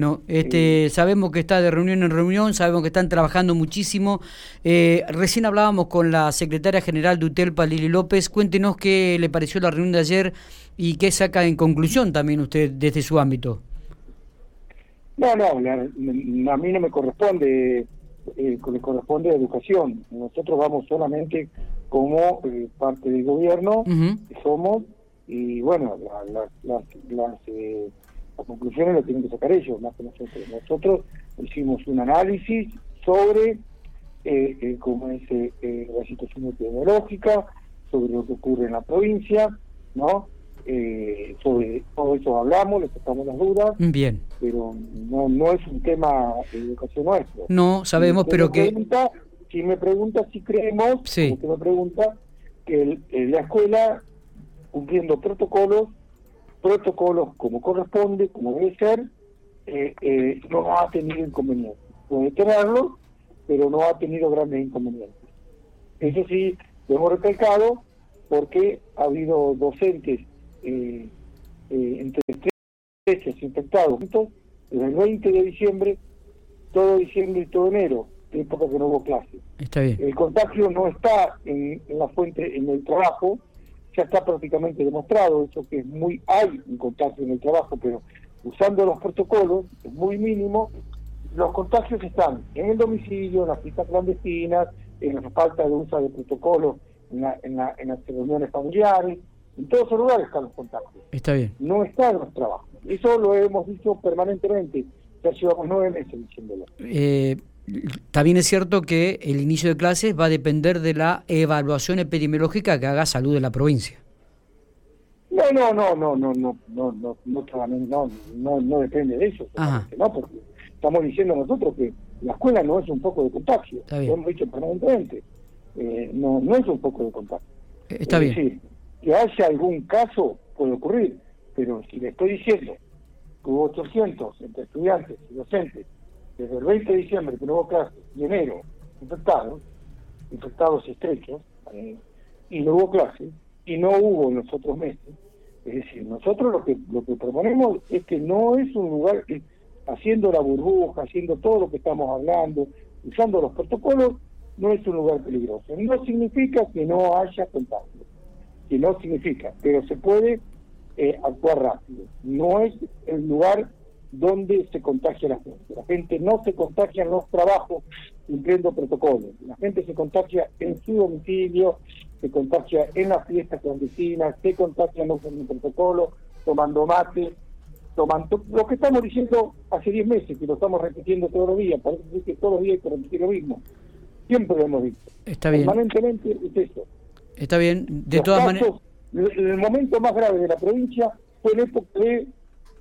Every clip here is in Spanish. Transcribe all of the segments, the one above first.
No, este, sabemos que está de reunión en reunión, sabemos que están trabajando muchísimo. Eh, recién hablábamos con la secretaria general de UTELPA, Lili López. Cuéntenos qué le pareció la reunión de ayer y qué saca en conclusión también usted desde su ámbito. No, no, a mí no me corresponde, eh, le corresponde a educación. Nosotros vamos solamente como eh, parte del gobierno, somos, y bueno, las... Eh, las conclusiones lo tienen que sacar ellos, más que nosotros. Nosotros hicimos un análisis sobre eh, eh cómo es eh, la situación epidemiológica, sobre lo que ocurre en la provincia, ¿no? Eh, sobre todo eso hablamos, les sacamos las dudas. Bien. Pero no, no es un tema de educación nuestro. No, sabemos, pero que... si me pregunta si creemos, sí. me pregunta, que la escuela, cumpliendo protocolos, protocolos como corresponde, como debe ser, eh, eh, no ha tenido inconvenientes. Puede tenerlo, pero no ha tenido grandes inconvenientes. Eso sí, lo hemos recalcado porque ha habido docentes eh, entre 13 infectados desde el 20 de diciembre, todo diciembre y todo enero, época que no hubo clase. Está bien. El contagio no está en la fuente, en el trabajo, ya está prácticamente demostrado, eso que es muy, hay un contagio en el trabajo, pero usando los protocolos, es muy mínimo, los contagios están en el domicilio, en las pistas clandestinas, en la falta de uso de protocolos, en, en, las reuniones familiares, en todos esos lugares están los contagios. Está bien. No está en los trabajos. Eso lo hemos dicho permanentemente, ya llevamos nueve meses diciéndolo. Eh, también es cierto que el inicio de clases va a depender de la evaluación epidemiológica que haga salud de la provincia. No, no, no, no, no, no, no, no, no, no, no, depende de eso, no, porque estamos diciendo nosotros que la escuela no es un poco de contagio, lo hemos dicho permanentemente, eh, no, no es un poco de contagio. Está bien. Decir, que haya algún caso puede ocurrir, pero si le estoy diciendo que hubo 800 entre estudiantes y docentes desde el 20 de diciembre clases y enero infectados, infectados estrechos, eh, y no hubo clases, y no hubo en los otros meses. Es decir, nosotros lo que lo que proponemos es que no es un lugar que haciendo la burbuja, haciendo todo lo que estamos hablando, usando los protocolos, no es un lugar peligroso. No significa que no haya contagio, que no significa, pero se puede eh, actuar rápido. No es el lugar donde se contagia la gente. La gente no se contagia en los trabajos cumpliendo protocolos. La gente se contagia en su domicilio, se contagia en las fiestas clandestinas, se contagia no con el protocolo, tomando mate, tomando lo que estamos diciendo hace 10 meses, que lo estamos repitiendo todos los días, parece que todos los días hay que repetir lo mismo. Siempre lo hemos dicho. Está bien. Permanentemente es eso. Está bien, de todas maneras. El momento más grave de la provincia fue el época de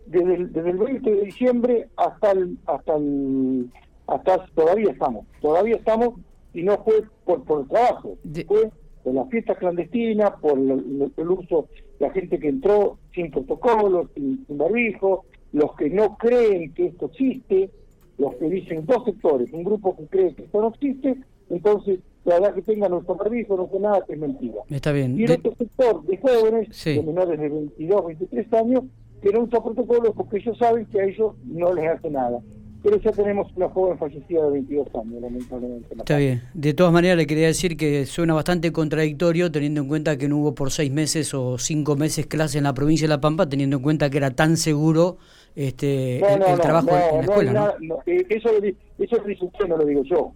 desde el, desde el 20 de diciembre hasta el, hasta el, hasta todavía estamos, todavía estamos y no fue por, por el trabajo, fue por las fiestas clandestinas, por el, uso de la gente que entró sin protocolos, sin, barbijo, los que no creen que esto existe, los que dicen dos sectores, un grupo que cree que esto no existe, entonces la verdad que tengan nuestro barbijo no fue nada es mentira. Está bien. Y el otro sector de jóvenes, de menores de 22, 23 años, que no usa protocolos porque ellos saben que a ellos no les hace nada. Pero ya tenemos una joven fallecida de 22 años, lamentablemente. Está bien. De todas maneras, le quería decir que suena bastante contradictorio teniendo en cuenta que no hubo por seis meses o cinco meses clase en la provincia de La Pampa, teniendo en cuenta que era tan seguro este el, trabajo en la escuela. Eh, eso, eso lo dice usted, no lo digo yo.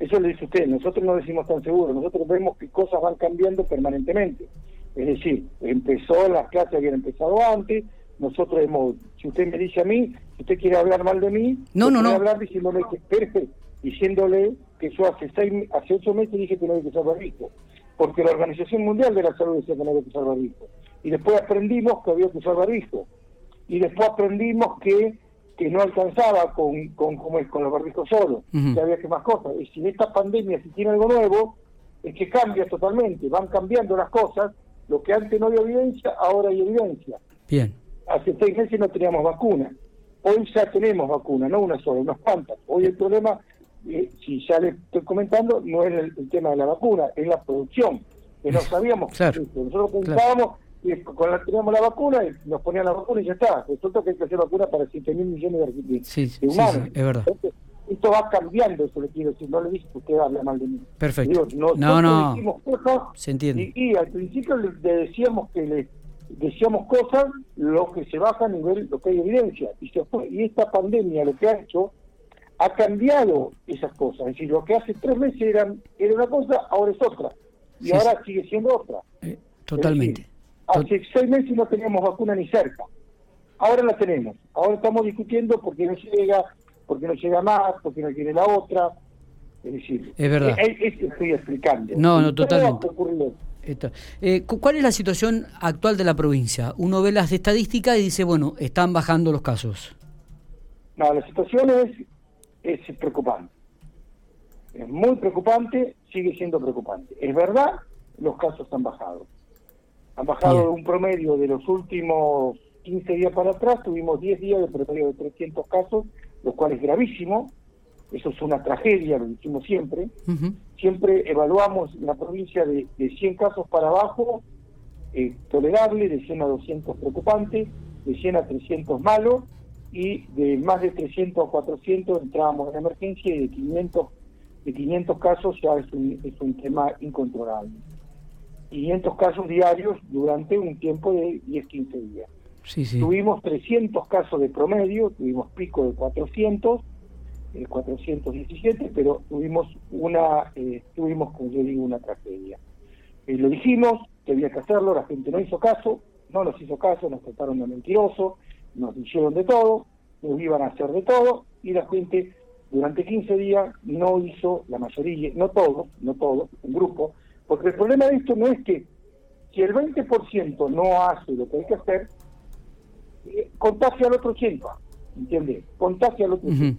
Eso lo dice usted. Nosotros no decimos tan seguro. Nosotros vemos que cosas van cambiando permanentemente. Es decir, empezó, las clases habían empezado antes, nosotros hemos, si usted me dice a mí, si usted quiere hablar mal de mí, no, no, no. hablar diciéndole que, diciéndole que yo hace seis, hace ocho meses dije que no hay que usar barbijo, porque la Organización Mundial de la Salud decía que no había que usar barbijo, y después aprendimos que había que usar barbijo, y después aprendimos que que no alcanzaba con, con, como es, con los barbijos solos, que había que más cosas. Y si esta pandemia, si tiene algo nuevo, es que cambia totalmente, van cambiando las cosas, lo que antes no había evidencia, ahora hay evidencia. Bien hace seis meses no teníamos vacuna. Hoy ya tenemos vacuna, no una sola, unas cuantas. Hoy el problema, eh, si ya le estoy comentando, no es el, tema de la vacuna, es la producción, que no sabíamos. claro, Nosotros pensábamos y con la, teníamos la vacuna nos ponían la vacuna y ya está. Resulta que hay que hacer vacuna para 7 mil millones de, sí, humanos. Sí, es verdad. esto va cambiando, eso le quiero decir. No le dije que usted habla mal de mí. Perfecto. no, no. se entiende. Y, al principio le, decíamos que le decíamos cosas, lo que se baja a nivel, lo que hay evidencia. Y, se fue, y esta pandemia lo que ha hecho ha cambiado esas cosas. Es decir, lo que hace tres meses era, era una cosa, ahora es otra. Y ahora sigue siendo otra. Eh, totalmente. hace seis meses no teníamos vacuna ni cerca. Ahora la tenemos. Ahora estamos discutiendo por qué no llega, por qué no llega más, por qué no quiere la otra. Es decir, es verdad. Es, que estoy explicando. No, no, totalmente. Eh, ¿Cuál es la situación actual de la provincia? Uno ve las estadísticas y dice, bueno, están bajando los casos. No, la situación es es preocupante. Es muy preocupante, sigue siendo preocupante. Es verdad, los casos han bajado. Han bajado de un promedio de los últimos 15 días para atrás, tuvimos 10 días de promedio de 300 casos, lo cual es gravísimo. Eso es una tragedia, lo decimos siempre. Siempre evaluamos la provincia de, de 100 casos para abajo, eh, tolerable, de 100 a 200 preocupante, de 100 a 300 malo, y de más de 300 a 400 entrábamos en emergencia y de 500, de 500 casos ya es un, es un tema incontrolable. 500 casos diarios durante un tiempo de 10-15 días. Tuvimos 300 casos de promedio, tuvimos pico de 400, eh, 417, pero tuvimos una, eh, tuvimos, como yo digo, una tragedia. Eh, lo dijimos, que había que hacerlo, la gente no hizo caso, no nos hizo caso, nos trataron de mentirosos, nos hicieron de todo, nos iban a hacer de todo, y la gente durante 15 días no hizo, la mayoría, no todos, no todos, un grupo, porque el problema de esto no es que si el 20% no hace lo que hay que hacer, eh, contagia al otro 80%, ¿entiendes? Contagia al otro 80%.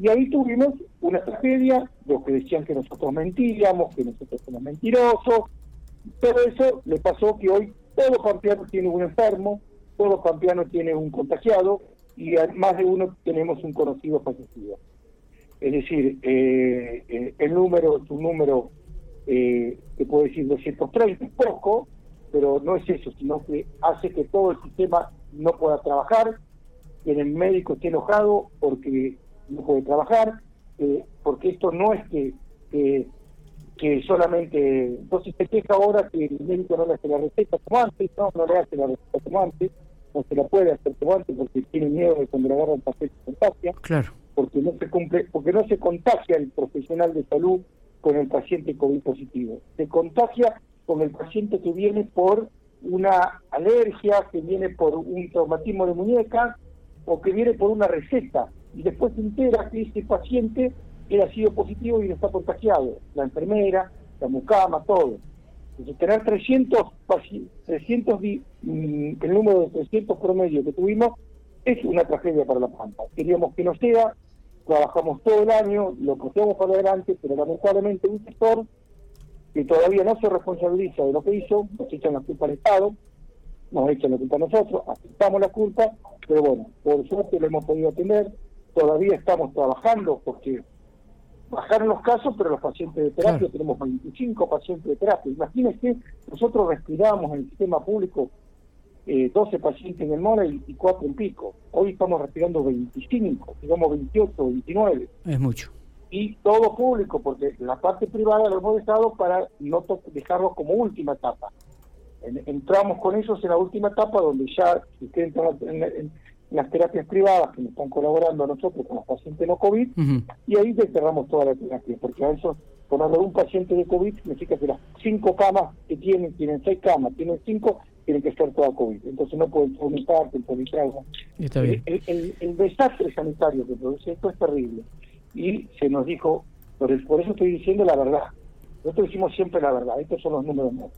Y ahí tuvimos una tragedia, los que decían que nosotros mentíamos, que nosotros somos mentirosos, todo eso le pasó que hoy todo campeón tiene un enfermo, todo campeano tiene un contagiado y más de uno tenemos un conocido fallecido. Es decir, eh, eh, el número es un número eh, que puede decir 230, poco, pero no es eso, sino que hace que todo el sistema no pueda trabajar, que el médico esté enojado porque no puede trabajar, porque esto no es que, que, solamente, entonces se queja ahora que el médico no le hace la receta como antes, no, no le hace la receta como antes, no se la puede hacer tomar porque tiene miedo de cuando le agarra el papel se contagia, claro. porque no se cumple, porque no se contagia el profesional de salud con el paciente COVID positivo, se contagia con el paciente que viene por una alergia, que viene por un traumatismo de muñeca o que viene por una receta y después se entera que ese paciente ha sido positivo y no está contagiado, la enfermera, la mucama, todo. Entonces, tener 300, 300 mm, el número de 300 promedio que tuvimos es una tragedia para la Pampa. Queríamos que no sea, trabajamos todo el año, lo cogemos para adelante, pero lamentablemente un sector que todavía no se responsabiliza de lo que hizo, nos echan la culpa al Estado, nos echan la culpa a nosotros, aceptamos la culpa, pero bueno, por suerte lo hemos podido atender, todavía estamos trabajando porque bajaron los casos, pero los pacientes de terapia, tenemos 25 pacientes de terapia. Imagínense, nosotros respiramos en el sistema público eh, 12 pacientes en el MONA y, 4 en pico. Hoy estamos respirando 25, digamos 28, 29. Es mucho. Y todo público, porque la parte privada lo hemos dejado para no dejarlos como última etapa. entramos con ellos en la última etapa donde ya, si ustedes entran en, las terapias privadas que nos están colaborando a nosotros con los pacientes no COVID, y ahí cerramos toda la terapia, porque a eso, de un paciente de COVID, significa que las cinco camas que tienen, tienen seis camas, tienen cinco, tienen que estar todas COVID. Entonces no pueden vomitar, algo. El, el, el, desastre sanitario que produce esto es terrible. Y se nos dijo, por, por eso estoy diciendo la verdad. Nosotros decimos siempre la verdad, estos son los números nuevos.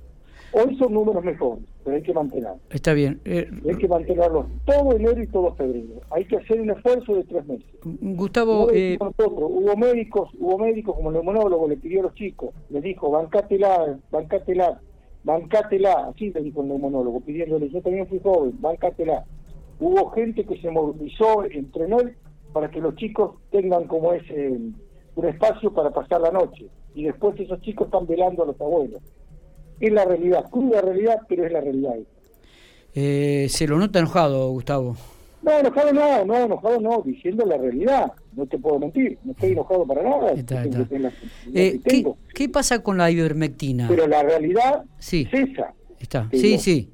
Hoy son números mejores, pero hay que mantenerlos. Está bien. Eh, hay que mantenerlos todo enero y todo febrero. Hay que hacer un esfuerzo de tres meses. Gustavo... Eh... hubo médicos, hubo médicos como el neumólogo le pidió a los chicos, le dijo, bancátela, bancátela, bancátela, así le dijo el neumólogo, pidiéndole, yo también fui joven, bancátela. Hubo gente que se movilizó, entrenó para que los chicos tengan como ese un espacio para pasar la noche. Y después esos chicos están velando a los abuelos es la realidad, cruda realidad, pero es la realidad. Eh, se lo nota enojado, Gustavo. No, enojado no, no, enojado no, diciendo la realidad. No te puedo mentir, no estoy enojado para nada. Eh, ¿qué, pasa con la ivermectina? Pero la realidad sí. es esa. Está. Sí, sí.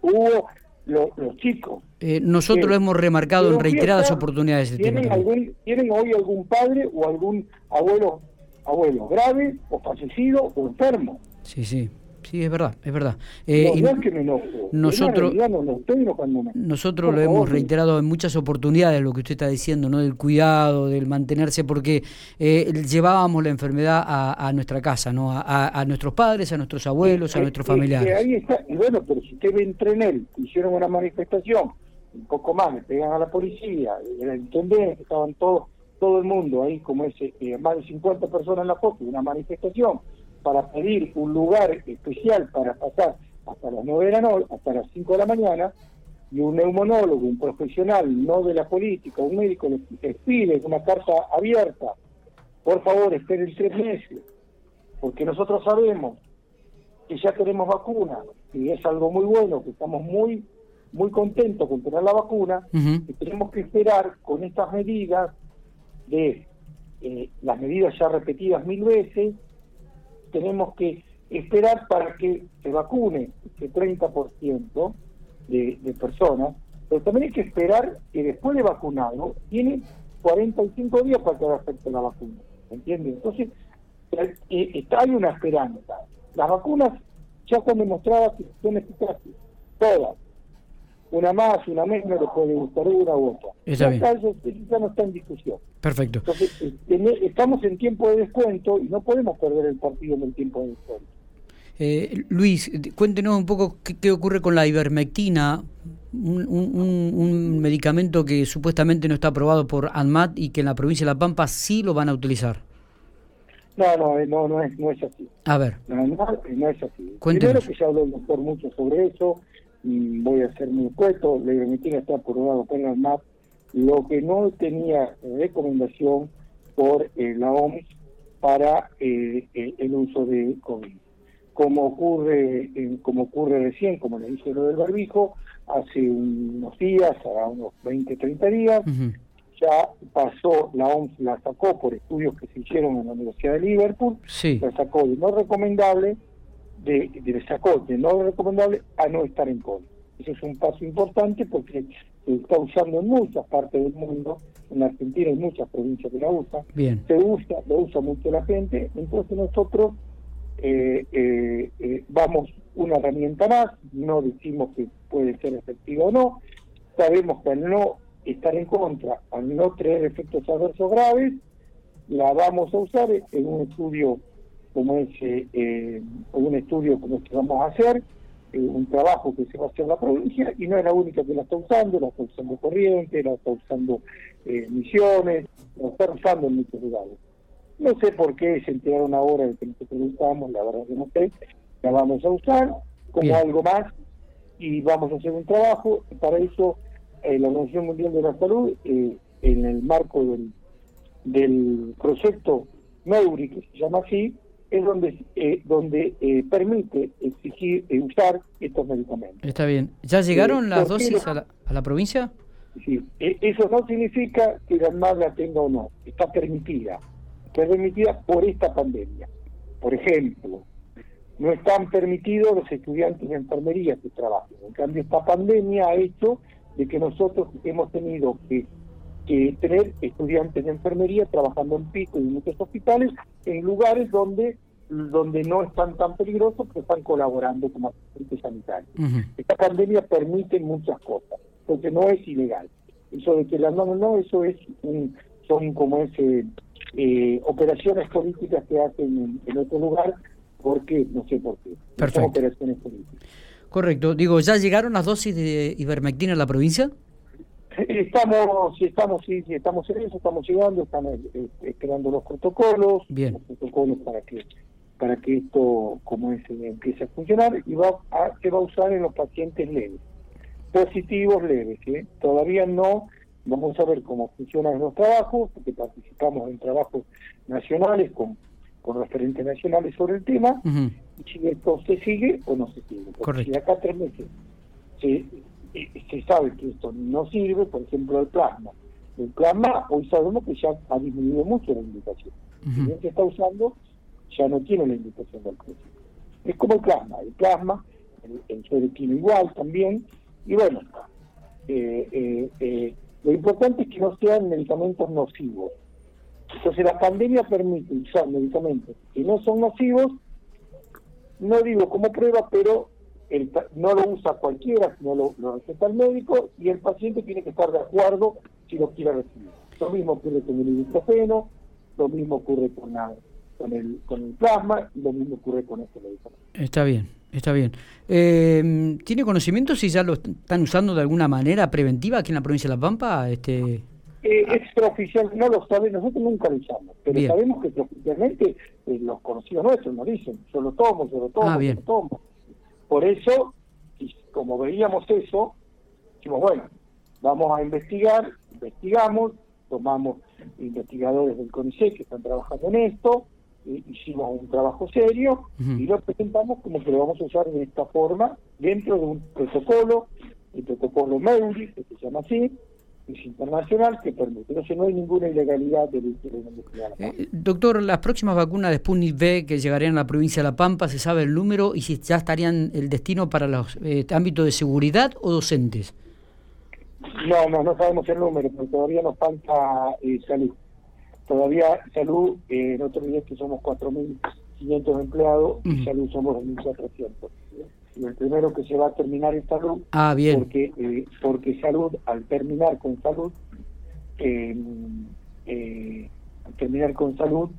hubo los chicos. Eh, nosotros lo hemos remarcado en reiteradas oportunidades. ¿tienen, algún, ¿Tienen hoy algún padre o algún abuelo, abuelo grave o fallecido o enfermo? Sí, sí. Sí, es verdad, es verdad. Eh, que me Nosotros, nosotros lo hemos reiterado en muchas oportunidades, lo que usted está diciendo, ¿no? Del cuidado, del mantenerse, porque eh, llevábamos la enfermedad a, nuestra casa, ¿no? A, nuestros padres, a nuros abuelos, a nuestros familiares. ahí está. Y bueno, pero si usted ve en Trenel, hicieron una manifestación, un poco más, le pegan a la policía, el intendente, estaban todos, todo el mundo ahí, como ese, eh, más de 50 personas en la foto, una manifestación para pedir un lugar especial para pasar hasta las 9 de la noche, hasta las 5 de la mañana, y un neumonólogo, un profesional, no de la política, un médico, les, pide una carta abierta, por favor, esperen tres meses, porque nosotros sabemos que ya tenemos vacuna, y es algo muy bueno, que estamos muy muy contentos con tener la vacuna, y tenemos que esperar con estas medidas de eh, las medidas ya repetidas mil veces, tenemos que esperar para que se vacune ese 30% de, de personas, pero también hay que esperar que después de vacunado tiene 45 días para que haga efecto la vacuna, ¿entiendes? Entonces, eh, eh, hay una esperanza. Las vacunas ya están demostradas que son eficaces, todas una más, una menos, le puede gustar una u otra. Está bien. Eso, ya no está en discusión. Perfecto. Entonces, eh, estamos en tiempo de descuento y no podemos perder el partido en el tiempo de descuento. Eh, Luis, cuéntenos un poco qué, ocurre con la ivermectina, un, un, medicamento que supuestamente no está aprobado por ANMAT y que en la provincia de La Pampa sí lo van a utilizar. No, no, eh, no, no es, no es así. A ver. No, no, es así. Cuéntenos. Primero que ya habló el doctor mucho sobre eso, voy a ser muy puesto, la ivermectina está aprobado por la MAP, lo que no tenía recomendación por eh, la OMS para eh, el uso de COVID. Como ocurre, como ocurre recién, como le dije lo del barbijo, hace unos días, a unos 20, 30 días, ya pasó, la OMS la sacó por estudios que se hicieron en la Universidad de Liverpool, la sacó de no recomendable de, de sacó de no recomendable a no estar en contra. Eso es un paso importante porque se está usando en muchas partes del mundo, en Argentina hay muchas provincias que la usan, se usa, lo usa mucho la gente, entonces nosotros eh, eh, eh, vamos una herramienta más, no decimos que puede ser efectiva o no, sabemos que al no estar en contra, al no tener efectos adversos graves, la vamos a usar en un estudio como ese, eh, un estudio como el que vamos a hacer, eh, un trabajo que se va a hacer en la provincia, y no es la única que la está usando, la está usando Corriente, la está usando eh, Misiones, la está usando en muchos lugares. No sé por qué se enteraron ahora de que nosotros usamos, la verdad que no sé, la vamos a usar como algo más y vamos a hacer un trabajo, para eso la Organización Mundial de la Salud, en el marco del, del proyecto Neuri, que se llama así, es donde eh, donde eh, permite exigir eh, usar estos medicamentos. Está bien. ¿Ya llegaron las dosis a la, a la, provincia? Sí, e, eso no significa que la ANMAT la tenga o no, está permitida. Está permitida por esta pandemia. Por ejemplo, no están permitidos los estudiantes de enfermería que trabajen. En cambio, esta pandemia ha hecho de que nosotros hemos tenido que que tener estudiantes de enfermería trabajando en pico y en muchos hospitales en lugares donde donde no están tan peligrosos pero están colaborando como asistentes sanitarios. Esta pandemia permite muchas cosas, porque no es ilegal. Eso de que la no, no, eso es un, son como ese eh, operaciones políticas que hacen en, otro lugar, porque no sé por qué. Son operaciones políticas. Correcto. Digo, ¿ya llegaron las dosis de ivermectina a la provincia? Estamos, sí, estamos, sí, sí, estamos en eso, estamos llegando, estamos eh, esperando los protocolos, Bien. los protocolos para que para que esto, como es, empiece a funcionar y va a, se va a usar en los pacientes leves, positivos leves. ¿eh? Todavía no, vamos a ver cómo funcionan los trabajos, porque participamos en trabajos nacionales con, con referentes nacionales sobre el tema, y si esto se sigue o no se sigue. Porque si acá tres meses se, se sabe que esto no sirve, por ejemplo, el plasma. El plasma, hoy sabemos que ya ha disminuido mucho la indicación. Uh se está usando, ya no tiene la indicación del precio. Es como el plasma. El plasma, el, el igual también. Y bueno, eh, eh, eh, lo importante es que no sean medicamentos nocivos. Entonces la pandemia permite usar medicamentos que no son nocivos, no digo como prueba, pero no lo usa cualquiera, sino lo, lo receta el médico y el paciente tiene que estar de acuerdo si lo quiere recibir. Lo mismo ocurre con el ibuprofeno, lo mismo ocurre con, la, con, el, con el plasma y lo mismo ocurre con este medicamento. Está bien, está bien. Eh, ¿Tiene conocimiento si ya lo están usando de alguna manera preventiva aquí en la provincia de La Pampa? Este... Eh, extraoficial no lo sabe, nosotros nunca lo usamos, pero sabemos que extraoficialmente eh, los conocidos nuestros nos dicen, yo lo tomo, yo lo tomo, ah, yo lo tomo. Por eso, y como veíamos eso, dijimos, bueno, vamos a investigar, investigamos, tomamos investigadores del CONICET que están trabajando en esto, hicimos un trabajo serio y lo presentamos como que lo vamos a usar de esta forma dentro de un protocolo, el protocolo MEURI, que se llama así, internacional que permite. Entonces no hay ninguna ilegalidad del. Eh, doctor, las próximas vacunas de Sputnik V que llegarían a la provincia de La Pampa, ¿se sabe el número y si ya estarían el destino para los eh, ámbitos de seguridad o docentes? No, no, no sabemos el número, porque todavía nos falta eh, salud. Todavía salud, eh, nosotros que somos 4.500 empleados y salud somos 2.400 y el primero que se va a terminar es salud, ah, bien. porque eh, porque salud, al terminar con salud, eh, eh, al terminar con salud,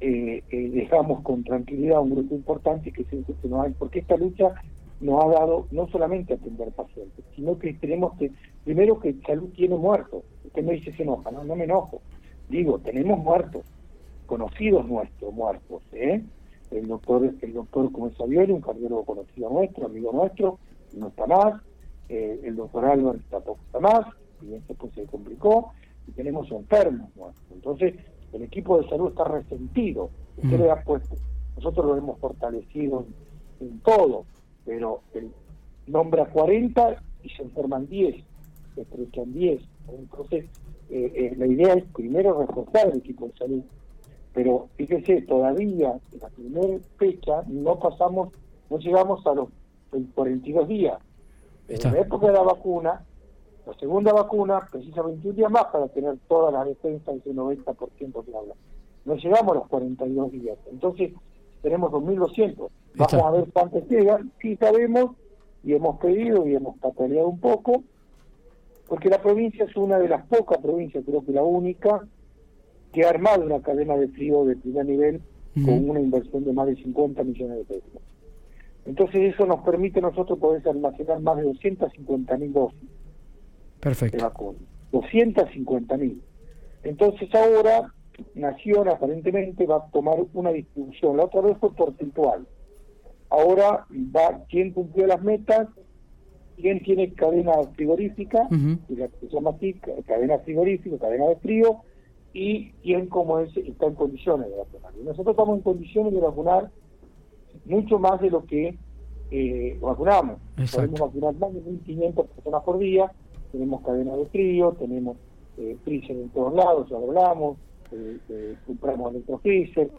dejamos con tranquilidad un grupo importante que se que no hay, porque esta lucha nos ha dado no solamente atender pacientes, sino que tenemos que, primero que salud tiene muertos, usted me dice se enoja, no, no me enojo, digo, tenemos muertos, conocidos nuestros muertos, ¿eh? El doctor, el doctor como es un cardiólogo conocido nuestro, amigo nuestro, no está más, eh, el doctor Álvarez tampoco está más, y después se complicó, y tenemos enfermos nuestros. Entonces, el equipo de salud está resentido, usted le ha puesto, nosotros lo hemos fortalecido en, todo, pero el nombra 40 y se enferman 10, se estrechan 10. Entonces, eh, eh, la idea es primero reforzar el equipo de salud, pero fíjese, todavía en la primera fecha no pasamos, no llegamos a los 42 días. En la época de la vacuna, la segunda vacuna precisa 21 días más para tener todas las defensas, ese 90% que habla. No llegamos a los 42 días. Entonces, tenemos 2.200. Vamos a ver cuántos llegan. Sí sabemos y hemos pedido y hemos pataleado un poco, porque la provincia es una de las pocas provincias, creo que la única, que ha armado una cadena de frío de primer nivel con una inversión de más de 50 millones de pesos. Entonces eso nos permite a nosotros poder almacenar más de 250 mil dosis Perfecto. de vacuna. 250 mil. Entonces ahora Nación aparentemente va a tomar una distribución. La otra vez fue porcentual. Ahora va quién cumplió las metas, quién tiene cadena frigorífica, y la que se llama así, cadena frigorífica, cadena de frío, y quién como es está en condiciones de vacunar. Y nosotros estamos en condiciones de vacunar mucho más de lo que eh, vacunamos. Podemos vacunar más de 1.500 personas por día, tenemos cadena de frío, tenemos eh, freezer en todos lados, ya lo hablamos, eh, eh compramos electrofreezer,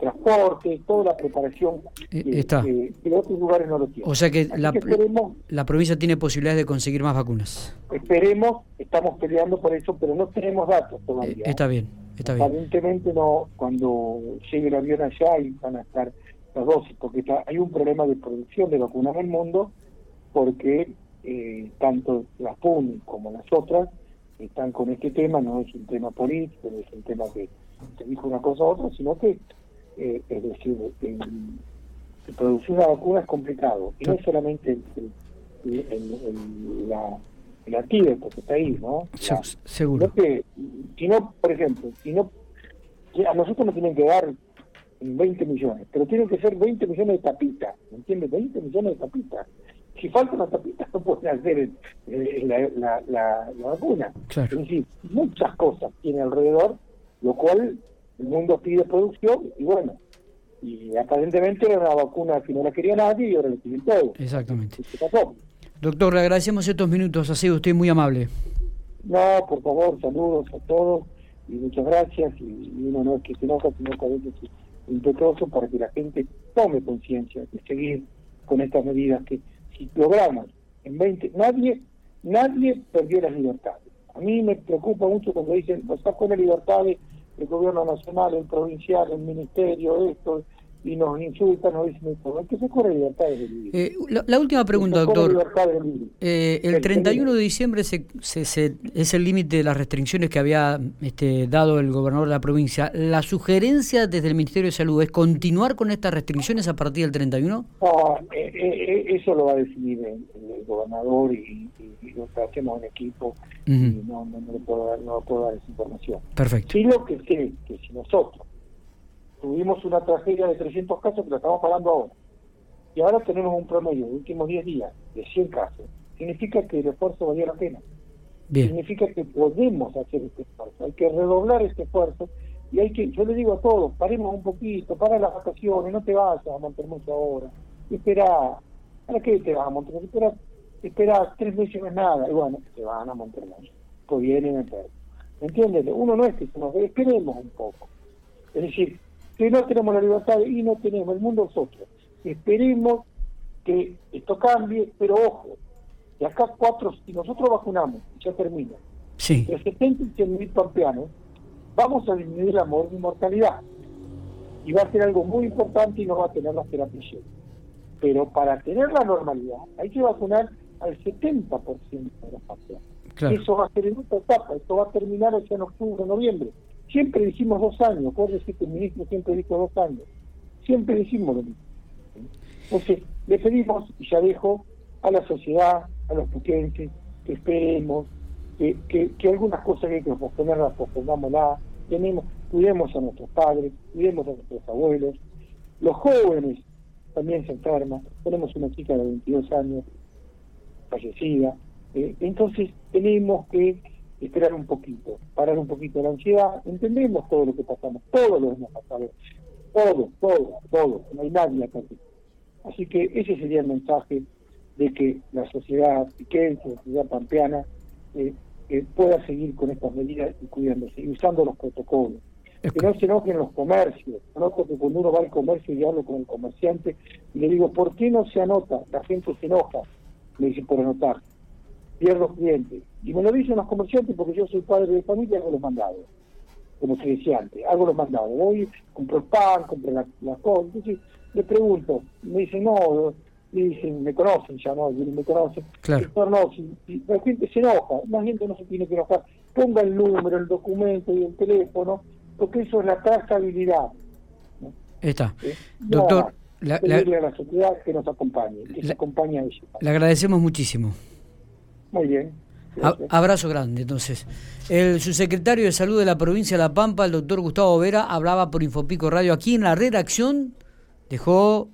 transporte, toda la preparación eh, Está. que otros lugares no lo tienen. O sea que, la, la provincia tiene posibilidades de conseguir más vacunas. Esperemos, estamos peleando por eso, pero no tenemos datos todavía. Eh, está bien, está bien. Aparentemente no, cuando llegue el avión allá y van a estar las dosis, porque hay un problema de producción de vacunas en el mundo, porque eh, tanto las PUN como las otras están con este tema, no es un tema político, no es un tema que se dijo una cosa u otra, sino que eh, es decir, producir una vacuna es complicado, y no solamente el, la, el activo que está ahí, ¿no? seguro. que, si no, por ejemplo, si no, a nosotros nos tienen que dar 20 millones, pero tienen que ser 20 millones de tapitas, ¿me entiendes? 20 millones de tapitas. Si faltan las tapitas, no pueden hacer la, la, vacuna. Es decir, muchas cosas tiene alrededor, lo cual el mundo pide producción y bueno, y aparentemente era una vacuna que no la quería nadie y ahora la quieren todo. Exactamente. Doctor, le agradecemos estos minutos, ha sido usted muy amable. No, por favor, saludos a todos y muchas gracias. Y, uno no es que se enoja, sino que a veces es impetuoso para que la gente tome conciencia de seguir con estas medidas que si logramos en 20, nadie, nadie perdió las libertades. A mí me preocupa mucho cuando dicen, pues con las libertades el gobierno nacional, el provincial, el ministerio, esto, y nos insultan, nos dicen todo. ¿Qué se corre libertad de vivir? Eh, la, última pregunta, doctor. Eh, el 31 de diciembre se, se, es el límite de las restricciones que había este, dado el gobernador de la provincia. ¿La sugerencia desde el Ministerio de Salud es continuar con estas restricciones a partir del 31? No, eh, eh, eso lo va a decidir el, gobernador y, lo que hacemos en equipo. y no, no, no, le puedo dar, no puedo dar esa información. Perfecto. Sí lo que sé, que si nosotros tuvimos una tragedia de 300 casos que lo estamos pagando ahora. Y ahora tenemos un promedio de últimos 10 días de 100 casos. Significa que el esfuerzo valió la pena. Significa que podemos hacer este esfuerzo. Hay que redoblar este esfuerzo y hay que, yo le digo a todos, paremos un poquito, para las vacaciones, no te vayas a Montermoso ahora. Espera, ¿para qué te vas a Montermoso? Espera, espera tres meses más nada. Y bueno, se van a Montermoso. Pues vienen enfermos. ¿Entiendes? Uno no es que nos esperemos un poco. Es decir, que no tenemos la libertad y no tenemos, el mundo es otro. Esperemos que esto cambie, pero ojo, de acá cuatro, si nosotros vacunamos, ya termina, sí. de 70 y 100 mil pampeanos, vamos a disminuir la mortalidad. Y va a ser algo muy importante y no va a tener las terapias Pero para tener la normalidad hay que vacunar al 70% de los pampeanos. Eso va a ser en otra etapa, esto va a terminar hacia en octubre, noviembre. Siempre decimos dos años, decir que el ministro siempre dijo dos años. Siempre decimos lo mismo. Entonces, le pedimos, y ya dejo, a la sociedad, a los puquenses, que esperemos, que, que, algunas cosas que hay que posponerlas, pospongámoslas, tenemos, cuidemos a nuestros padres, cuidemos a nuestros abuelos, los jóvenes también se enferman, tenemos una chica de 22 años fallecida, eh, entonces tenemos que esperar un poquito, parar un poquito la ansiedad, entendemos todo lo que pasamos, todo lo hemos pasado, todo, todo, todo, no hay nadie acá. Así que ese sería el mensaje de que la sociedad piquense, la sociedad pampeana, eh, eh, pueda seguir con estas medidas y cuidándose, y usando los protocolos. Que no se enojen los comercios. Conozco que cuando uno va al comercio y hablo con el comerciante y le digo, ¿por qué no se anota? La gente se enoja. Me dice, por anotar pierdo clientes. Y me lo dicen los comerciantes porque yo soy padre de familia y hago los mandados, como se decía antes, hago los mandados. Voy, compro el pan, compro las la cosas. Entonces le pregunto, me dicen, no, me dicen, me conocen ya, no, me conocen. Claro. no, si, la gente se enoja, la gente no se tiene que enojar. Ponga el número, el documento y el teléfono, porque eso es la trazabilidad. Está. Doctor, la, la, a la sociedad que nos acompañe, que se acompañe a ella. Le agradecemos muchísimo. Muy bien. abrazo grande, entonces. El subsecretario de Salud de la provincia de La Pampa, el doctor Gustavo Vera, hablaba por Infopico Radio aquí en la redacción. Dejó